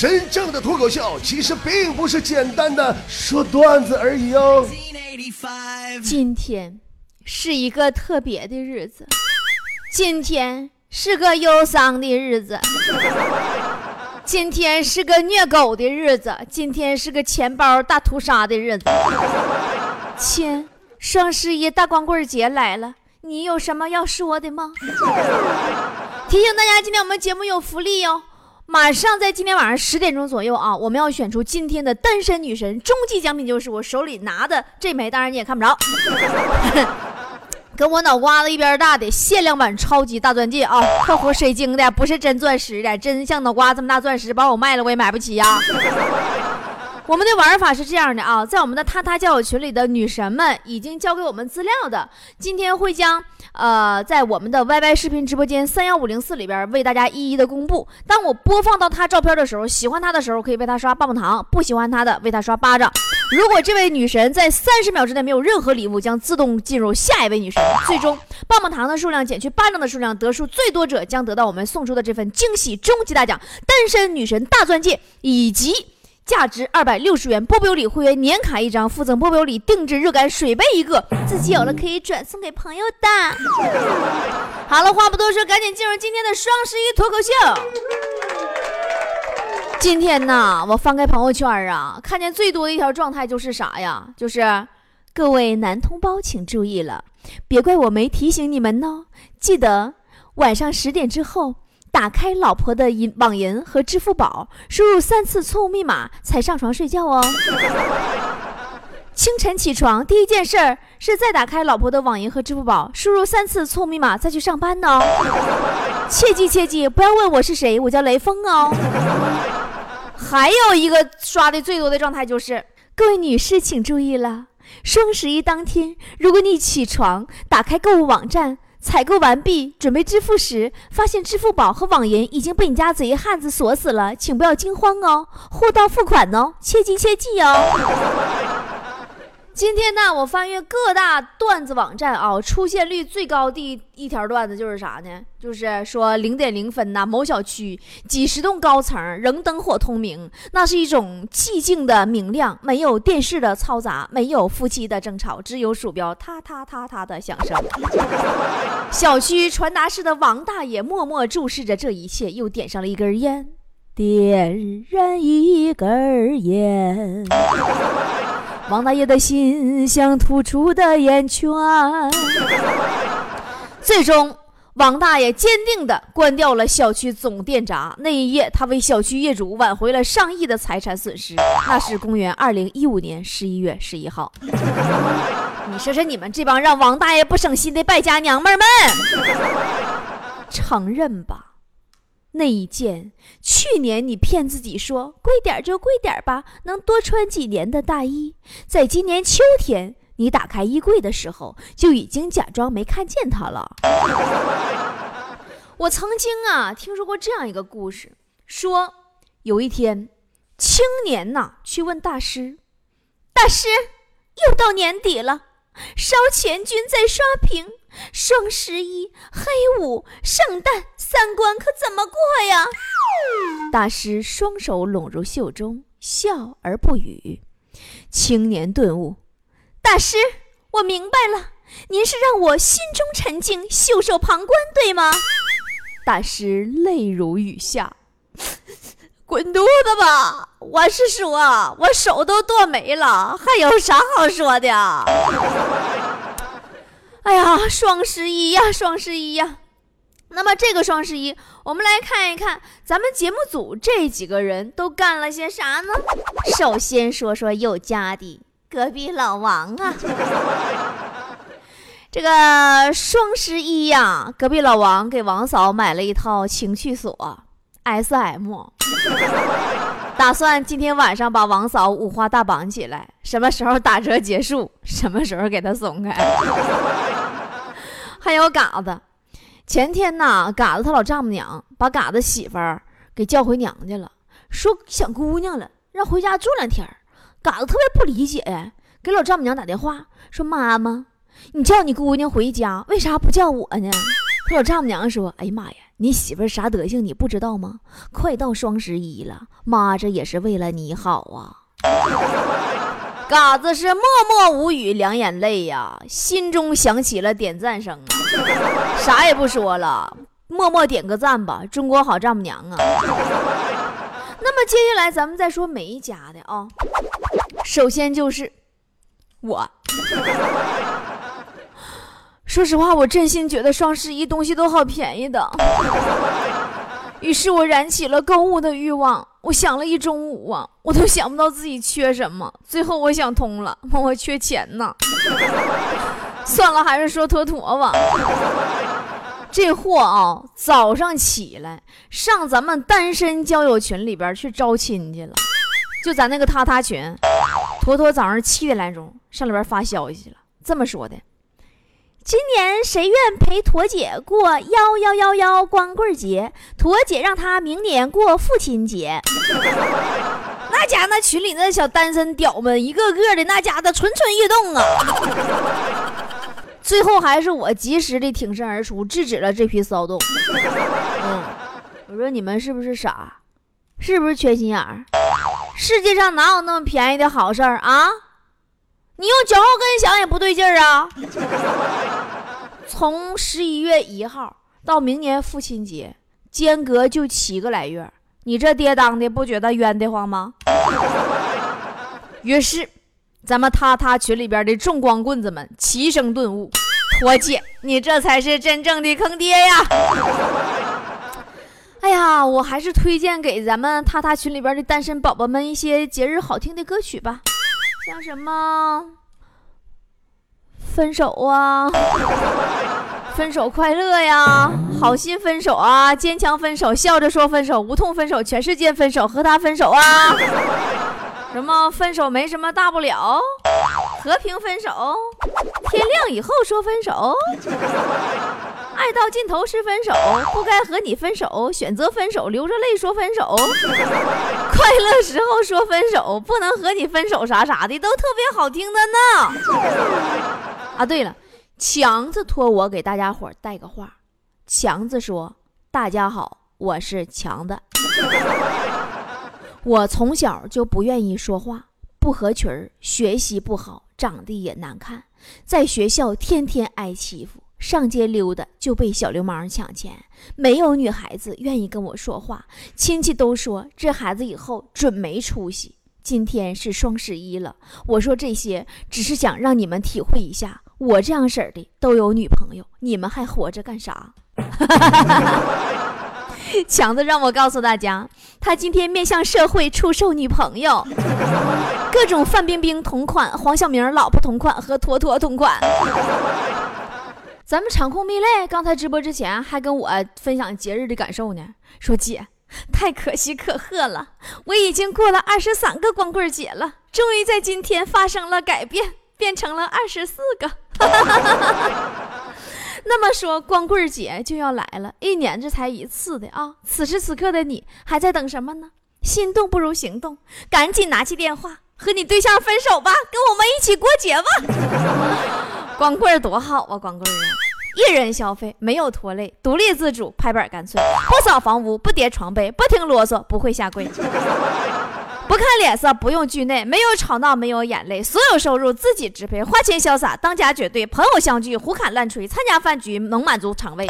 真正的脱口秀其实并不是简单的说段子而已哦。今天是一个特别的日子，今天是个忧伤的日子，今天是个虐狗的日子，今天是个钱包大屠杀的日子。亲，双十一大光棍节来了，你有什么要说的吗？提醒大家，今天我们节目有福利哟。马上在今天晚上十点钟左右啊，我们要选出今天的单身女神，终极奖品就是我手里拿的这枚，当然你也看不着，跟我脑瓜子一边大的限量版超级大钻戒啊，括弧水晶的，不是真钻石的，真像脑瓜这么大钻石，把我卖了我也买不起呀。我们的玩法是这样的啊，在我们的他他交友群里的女神们已经交给我们资料的，今天会将呃在我们的 YY 视频直播间三幺五零四里边为大家一一的公布。当我播放到她照片的时候，喜欢她的时候可以为她刷棒棒糖，不喜欢她的为她刷巴掌。如果这位女神在三十秒之内没有任何礼物，将自动进入下一位女神。最终棒棒糖的数量减去巴掌的数量，得数最多者将得到我们送出的这份惊喜终极大奖——单身女神大钻戒以及。价值二百六十元波波有礼会员年卡一张，附赠波波有礼定制热干水杯一个，自己有了可以转送给朋友的。好了，话不多说，赶紧进入今天的双十一脱口秀。今天呢，我翻开朋友圈啊，看见最多的一条状态就是啥呀？就是各位男同胞请注意了，别怪我没提醒你们呢，记得晚上十点之后。打开老婆的银网银和支付宝，输入三次错误密码才上床睡觉哦。清晨起床第一件事儿是再打开老婆的网银和支付宝，输入三次错误密码再去上班呢。切记切记，不要问我是谁，我叫雷锋哦。还有一个刷的最多的状态就是，各位女士请注意了，双十一当天，如果你起床打开购物网站。采购完毕，准备支付时，发现支付宝和网银已经被你家贼汉子锁死了，请不要惊慌哦，货到付款哦，切记切记哦。今天呢，我翻阅各大段子网站啊，出现率最高的一条段子就是啥呢？就是说零点零分呐，某小区几十栋高层仍灯火通明，那是一种寂静的明亮，没有电视的嘈杂，没有夫妻的争吵，只有鼠标嗒嗒嗒嗒的响声。小区传达室的王大爷默默注视着这一切，又点上了一根烟，点燃一根烟。王大爷的心像突出的烟圈，最终，王大爷坚定地关掉了小区总电闸。那一夜，他为小区业主挽回了上亿的财产损失。那是公元二零一五年十一月十一号。你说说，你们这帮让王大爷不省心的败家娘们们，承认吧？那一件去年你骗自己说贵点就贵点吧，能多穿几年的大衣，在今年秋天你打开衣柜的时候，就已经假装没看见它了。我曾经啊听说过这样一个故事，说有一天青年呐去问大师，大师，又到年底了，烧钱君在刷屏。双十一、黑五、圣诞三关可怎么过呀？大师双手拢入袖中，笑而不语。青年顿悟：大师，我明白了，您是让我心中沉静，袖手旁观，对吗？大师泪如雨下，滚犊子吧！我是说，我手都剁没了，还有啥好说的？哎呀，双十一呀，双十一呀！那么这个双十一，我们来看一看咱们节目组这几个人都干了些啥呢？首先说说有家的隔壁老王啊，这个双十一呀，隔壁老王给王嫂买了一套情趣锁 SM。打算今天晚上把王嫂五花大绑起来，什么时候打折结束，什么时候给她松开。还有嘎子，前天呐，嘎子他老丈母娘把嘎子媳妇儿给叫回娘家了，说想姑娘了，让回家住两天。嘎子特别不理解呀，给老丈母娘打电话说：“妈妈，你叫你姑娘回家，为啥不叫我呢？”他老丈母娘说：“哎呀妈呀！”你媳妇啥德行你不知道吗？快到双十一了，妈这也是为了你好啊。嘎子是默默无语，两眼泪呀，心中响起了点赞声啊，啥也不说了，默默点个赞吧，中国好丈母娘啊。那么接下来咱们再说梅家的啊，首先就是我。说实话，我真心觉得双十一东西都好便宜的，于是我燃起了购物的欲望。我想了一中午啊，我都想不到自己缺什么。最后我想通了，我缺钱呢。算了，还是说坨坨吧。这货啊，早上起来上咱们单身交友群里边去招亲去了，就咱那个他他群，坨坨早上七点来钟上里边发消息了，这么说的。今年谁愿陪驼姐过幺幺幺幺光棍节？驼姐让她明年过父亲节。那家那群里那小单身屌们，一个个的那家的蠢蠢欲动啊！最后还是我及时的挺身而出，制止了这批骚动。嗯，我说你们是不是傻？是不是缺心眼儿？世界上哪有那么便宜的好事儿啊？你用脚后跟想也不对劲儿啊！从十一月一号到明年父亲节，间隔就七个来月，你这爹当的不觉得冤得慌吗？于是，咱们他他群里边的众光棍子们齐声顿悟：妥姐，你这才是真正的坑爹呀！哎呀，我还是推荐给咱们他他群里边的单身宝宝们一些节日好听的歌曲吧。像什么分手啊，分手快乐呀，好心分手啊，坚强分手，笑着说分手，无痛分手，全世界分手，和他分手啊。什么分手没什么大不了，和平分手，天亮以后说分手，爱到尽头是分手，不该和你分手，选择分手，流着泪说分手，快乐时候说分手，不能和你分手啥啥的，都特别好听的呢。啊，对了，强子托我给大家伙带个话，强子说：“大家好，我是强子。”我从小就不愿意说话，不合群儿，学习不好，长得也难看，在学校天天挨欺负，上街溜达就被小流氓抢钱，没有女孩子愿意跟我说话，亲戚都说这孩子以后准没出息。今天是双十一了，我说这些只是想让你们体会一下，我这样式儿的都有女朋友，你们还活着干啥？强子让我告诉大家，他今天面向社会出售女朋友，各种范冰冰同款、黄晓明老婆同款和坨坨同款。咱们场控蜜泪刚才直播之前还跟我分享节日的感受呢，说姐太可喜可贺了，我已经过了二十三个光棍节了，终于在今天发生了改变，变成了二十四个。那么说，光棍节就要来了，一年这才一次的啊！此时此刻的你还在等什么呢？心动不如行动，赶紧拿起电话和你对象分手吧，跟我们一起过节吧！光棍多好啊，光棍啊！一人消费，没有拖累，独立自主，拍板干脆，不扫房屋，不叠床被，不听啰嗦，不会下跪。不看脸色，不用惧内，没有吵闹，没有眼泪，所有收入自己支配，花钱潇洒，当家绝对，朋友相聚，胡侃乱吹，参加饭局能满足肠胃，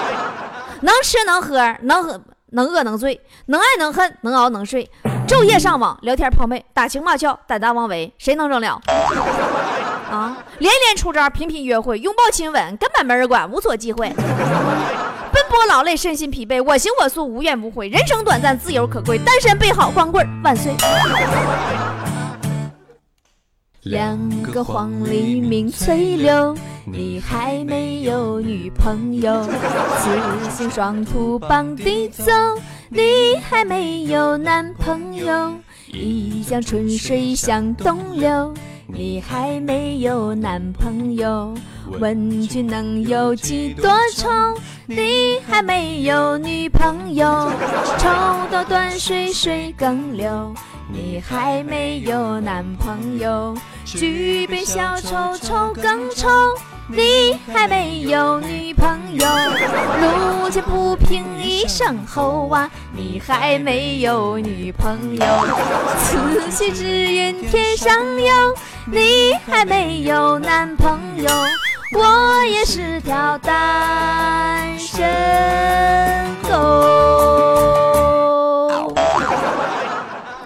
能吃能喝，能喝能饿能醉，能爱能恨，能熬能睡，昼夜上网聊天泡妹，打情骂俏，胆大妄为，谁能整了？啊，连连出招，频频约会，拥抱亲吻，根本没人管，无所忌讳。奔波劳累，身心疲惫，我行我素，无怨无悔。人生短暂，自由可贵，单身备好，光棍万岁。两个黄鹂鸣翠柳，你还没有女朋友。雌雄双兔傍地走，你还没有男朋友。一江春水向东流。你还没有男朋友，问君能有几多愁？你还没有女朋友，抽刀断水水更流。你还没有男朋友，举杯消愁愁更愁。你还没有女朋友。路见不平一声吼啊，你还没有女朋友。此去只愿天上有，你还没有男朋友。我也是条单身狗。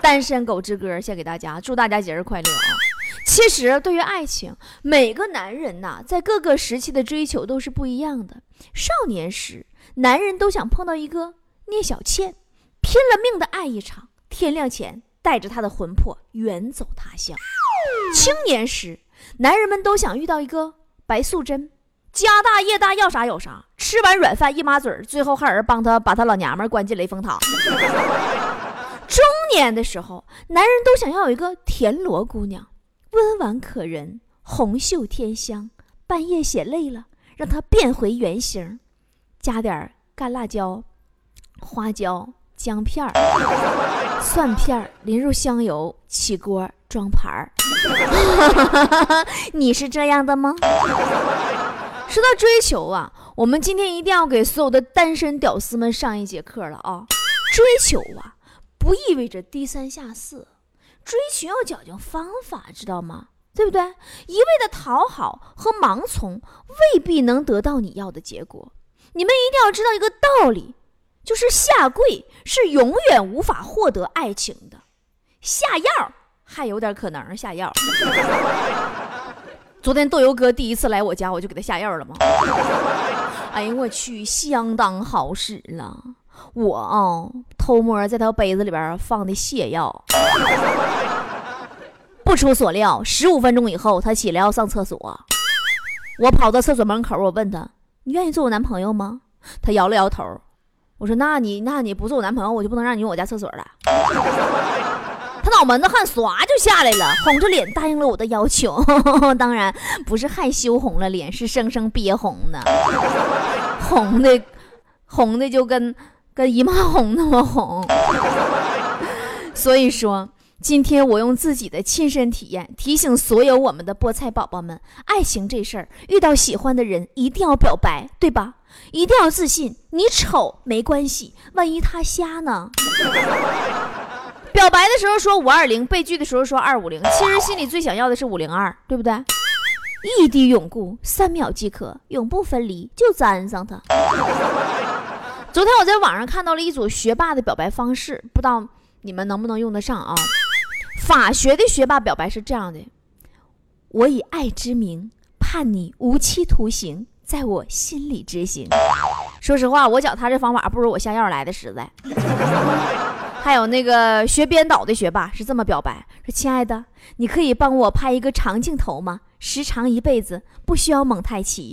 单身狗之歌献给大家，祝大家节日快乐啊！其实，对于爱情，每个男人呐，在各个时期的追求都是不一样的。少年时，男人都想碰到一个聂小倩，拼了命的爱一场，天亮前带着她的魂魄远走他乡。青年时，男人们都想遇到一个白素贞，家大业大，要啥有啥，吃完软饭一抹嘴最后还有人帮他把他老娘们关进雷峰塔。中年的时候，男人都想要有一个田螺姑娘，温婉可人，红袖添香。半夜写累了，让她变回原形，加点干辣椒、花椒、姜片儿、蒜片儿，淋入香油，起锅装盘儿。你是这样的吗？说到追求啊，我们今天一定要给所有的单身屌丝们上一节课了啊！追求啊！不意味着低三下四，追求要讲究方法，知道吗？对不对？一味的讨好和盲从未必能得到你要的结果。你们一定要知道一个道理，就是下跪是永远无法获得爱情的，下药还有点可能下药。昨天豆油哥第一次来我家，我就给他下药了吗？哎呀，我去，相当好使了。我啊，偷摸在他杯子里边放的泻药。不出所料，十五分钟以后，他起来要上厕所。我跑到厕所门口，我问他：“你愿意做我男朋友吗？”他摇了摇头。我说：“那你那你不做我男朋友，我就不能让你用我家厕所了。”他脑门子汗唰就下来了，红着脸答应了我的要求。当然不是害羞红了脸，是生生憋红的，红的红的就跟。跟姨妈红那么红，所以说今天我用自己的亲身体验提醒所有我们的菠菜宝宝们：爱情这事儿，遇到喜欢的人一定要表白，对吧？一定要自信。你丑没关系，万一他瞎呢？表白的时候说五二零，被拒的时候说二五零，其实心里最想要的是五零二，对不对？异地永固，三秒即可，永不分离，就粘上它。昨天我在网上看到了一组学霸的表白方式，不知道你们能不能用得上啊？法学的学霸表白是这样的：我以爱之名，判你无期徒刑，在我心里执行。说实话，我觉他这方法不如我下药来的实在。还有那个学编导的学霸是这么表白：说亲爱的，你可以帮我拍一个长镜头吗？时长一辈子，不需要蒙太奇。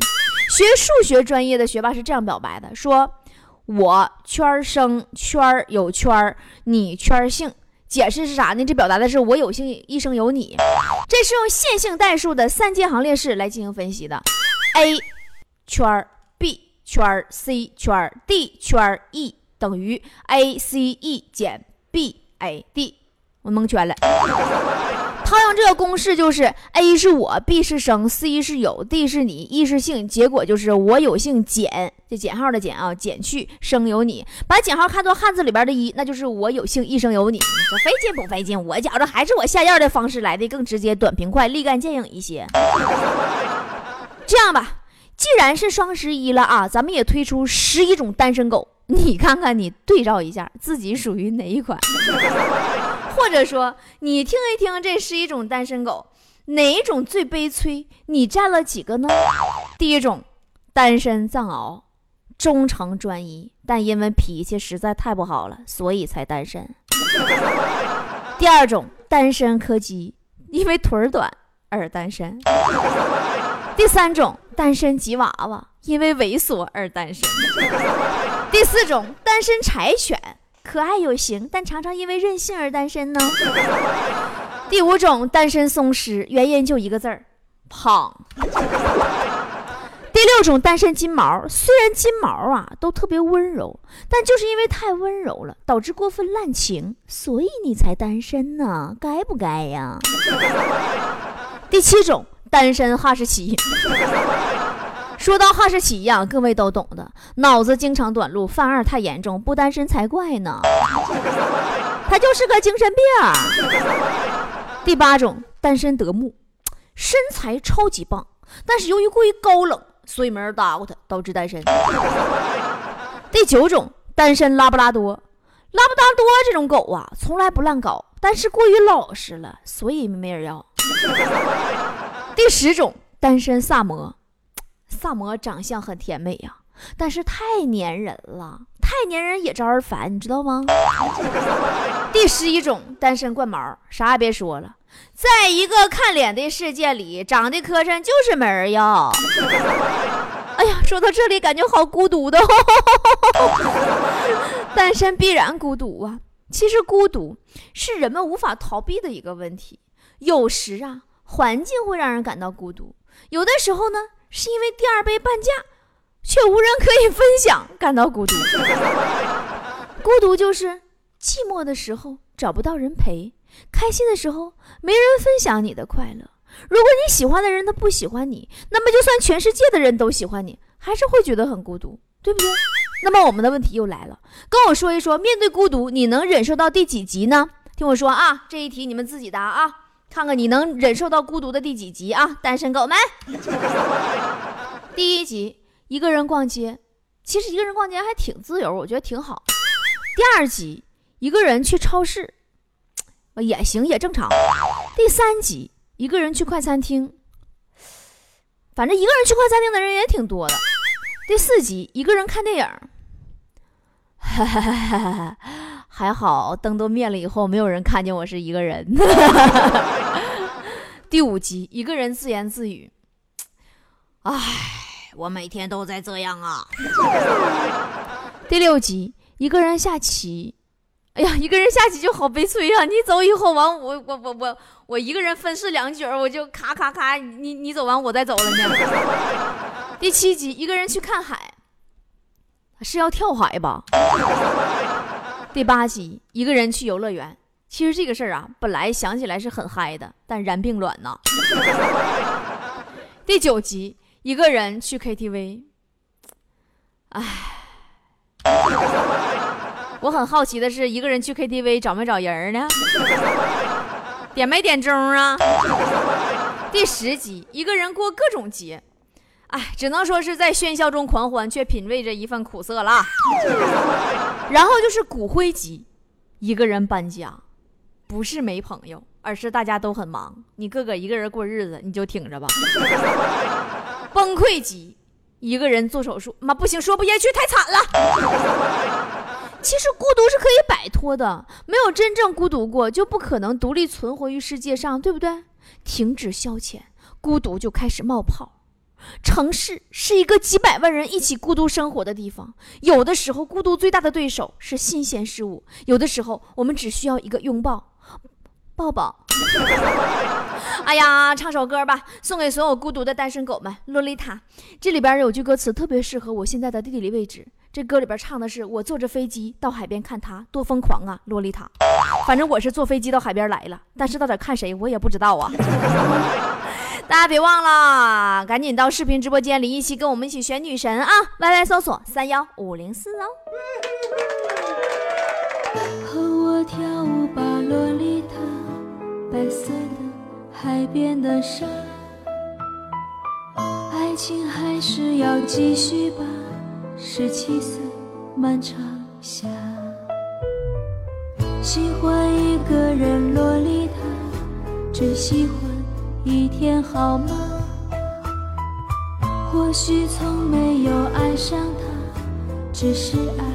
学数学专业的学霸是这样表白的：说。我圈生圈有圈你圈性，解释是啥呢？这表达的是我有幸一生有你。这是用线性代数的三阶行列式来进行分析的。a 圈 b 圈 c 圈 d 圈 e 等于 a c e 减 b a d，我蒙圈了。套用这个公式就是 a 是我，b 是生，c 是有，d 是你，e 是姓，结果就是我有幸减，这减号的减啊，减去生有你，把减号看作汉字里边的一，那就是我有幸一生有你。你说费劲不费劲？我觉着还是我下药的方式来的更直接、短平快、立竿见影一些。这样吧，既然是双十一了啊，咱们也推出十一种单身狗，你看看你对照一下自己属于哪一款。或者说，你听一听这十一种单身狗，哪一种最悲催？你占了几个呢？第一种，单身藏獒，忠诚专一，但因为脾气实在太不好了，所以才单身。第二种，单身柯基，因为腿儿短而单身。第三种，单身吉娃娃，因为猥琐而单身。第四种，单身柴犬。可爱有型，但常常因为任性而单身呢。第五种单身松狮，原因就一个字儿，胖。第六种单身金毛，虽然金毛啊都特别温柔，但就是因为太温柔了，导致过分滥情，所以你才单身呢，该不该呀？第七种单身哈士奇。说到哈士奇呀，各位都懂的，脑子经常短路，犯二太严重，不单身才怪呢。他就是个精神病。第八种，单身得木，身材超级棒，但是由于过于高冷，所以没人搭过他，导致单身。第九种，单身拉布拉多，拉布拉多这种狗啊，从来不乱搞，但是过于老实了，所以没人要。第十种，单身萨摩。萨摩长相很甜美呀，但是太粘人了，太粘人也招人烦，你知道吗？第十一种单身冠毛，啥也别说了，在一个看脸的世界里，长得磕碜就是没人要。哎呀，说到这里感觉好孤独的，单身必然孤独啊。其实孤独是人们无法逃避的一个问题，有时啊，环境会让人感到孤独，有的时候呢。是因为第二杯半价，却无人可以分享，感到孤独。孤独就是寂寞的时候找不到人陪，开心的时候没人分享你的快乐。如果你喜欢的人他不喜欢你，那么就算全世界的人都喜欢你，还是会觉得很孤独，对不对？那么我们的问题又来了，跟我说一说，面对孤独，你能忍受到第几级呢？听我说啊，这一题你们自己答啊。看看你能忍受到孤独的第几集啊，单身狗们！第一集，一个人逛街，其实一个人逛街还挺自由，我觉得挺好。第二集，一个人去超市，也行，也正常。第三集，一个人去快餐厅，反正一个人去快餐厅的人也挺多的。第四集，一个人看电影，哈哈哈哈哈。还好灯都灭了以后，没有人看见我是一个人。第五集，一个人自言自语：“唉，我每天都在这样啊。”第六集，一个人下棋。哎呀，一个人下棋就好悲催啊！你走以后，完我我我我我一个人分饰两角，我就咔咔咔，你你走完我再走了呢。第七集，一个人去看海，是要跳海吧？第八集，一个人去游乐园。其实这个事儿啊，本来想起来是很嗨的，但然并卵呐。第九集，一个人去 KTV。唉，我很好奇的是，一个人去 KTV 找没找人呢？点没点钟啊？第十集，一个人过各种节。哎，只能说是在喧嚣中狂欢，却品味着一份苦涩了。然后就是骨灰级，一个人搬家，不是没朋友，而是大家都很忙，你个个一个人过日子，你就挺着吧。崩溃级，一个人做手术，妈不行，说不下去，太惨了。其实孤独是可以摆脱的，没有真正孤独过，就不可能独立存活于世界上，对不对？停止消遣，孤独就开始冒泡。城市是一个几百万人一起孤独生活的地方。有的时候，孤独最大的对手是新鲜事物；有的时候，我们只需要一个拥抱，抱抱。哎呀，唱首歌吧，送给所有孤独的单身狗们。洛丽塔，这里边有句歌词特别适合我现在的地理位置。这歌里边唱的是我坐着飞机到海边看他，多疯狂啊，洛丽塔。反正我是坐飞机到海边来了，但是到底看谁我也不知道啊。大家别忘了，赶紧到视频直播间里一起跟我们一起选女神啊！Y Y 搜索三幺五零四哦。和我跳舞吧，洛丽塔，白色的海边的沙，爱情还是要继续吧。十七岁漫长夏，喜欢一个人，洛丽塔，只喜欢。一天好吗？或许从没有爱上他，只是爱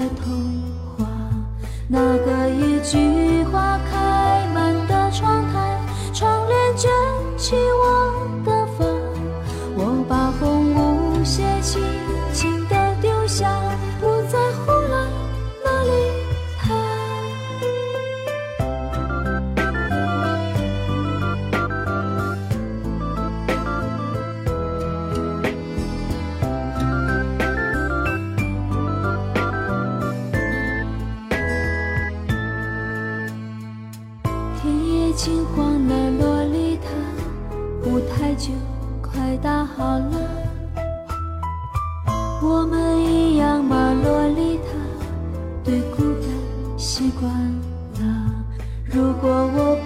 了童话。那个一句算了。如果我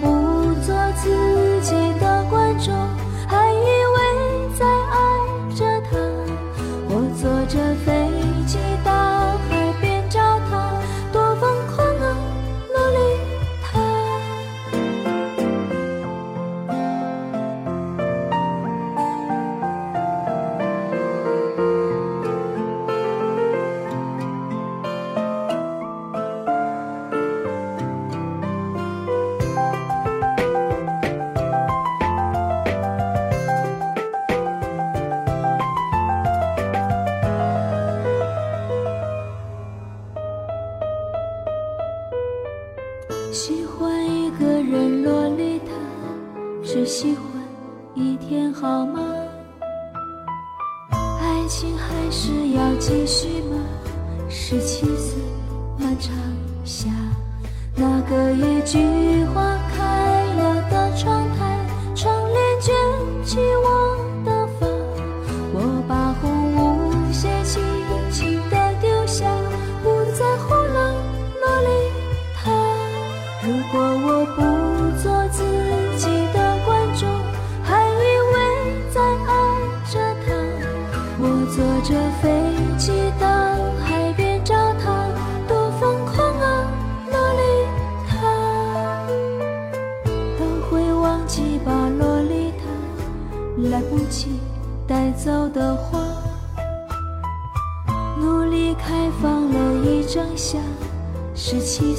坐飞机到海边找他，多疯狂啊！洛丽塔，都会忘记把洛丽塔来不及带走的花，努力开放了一整夏。十七。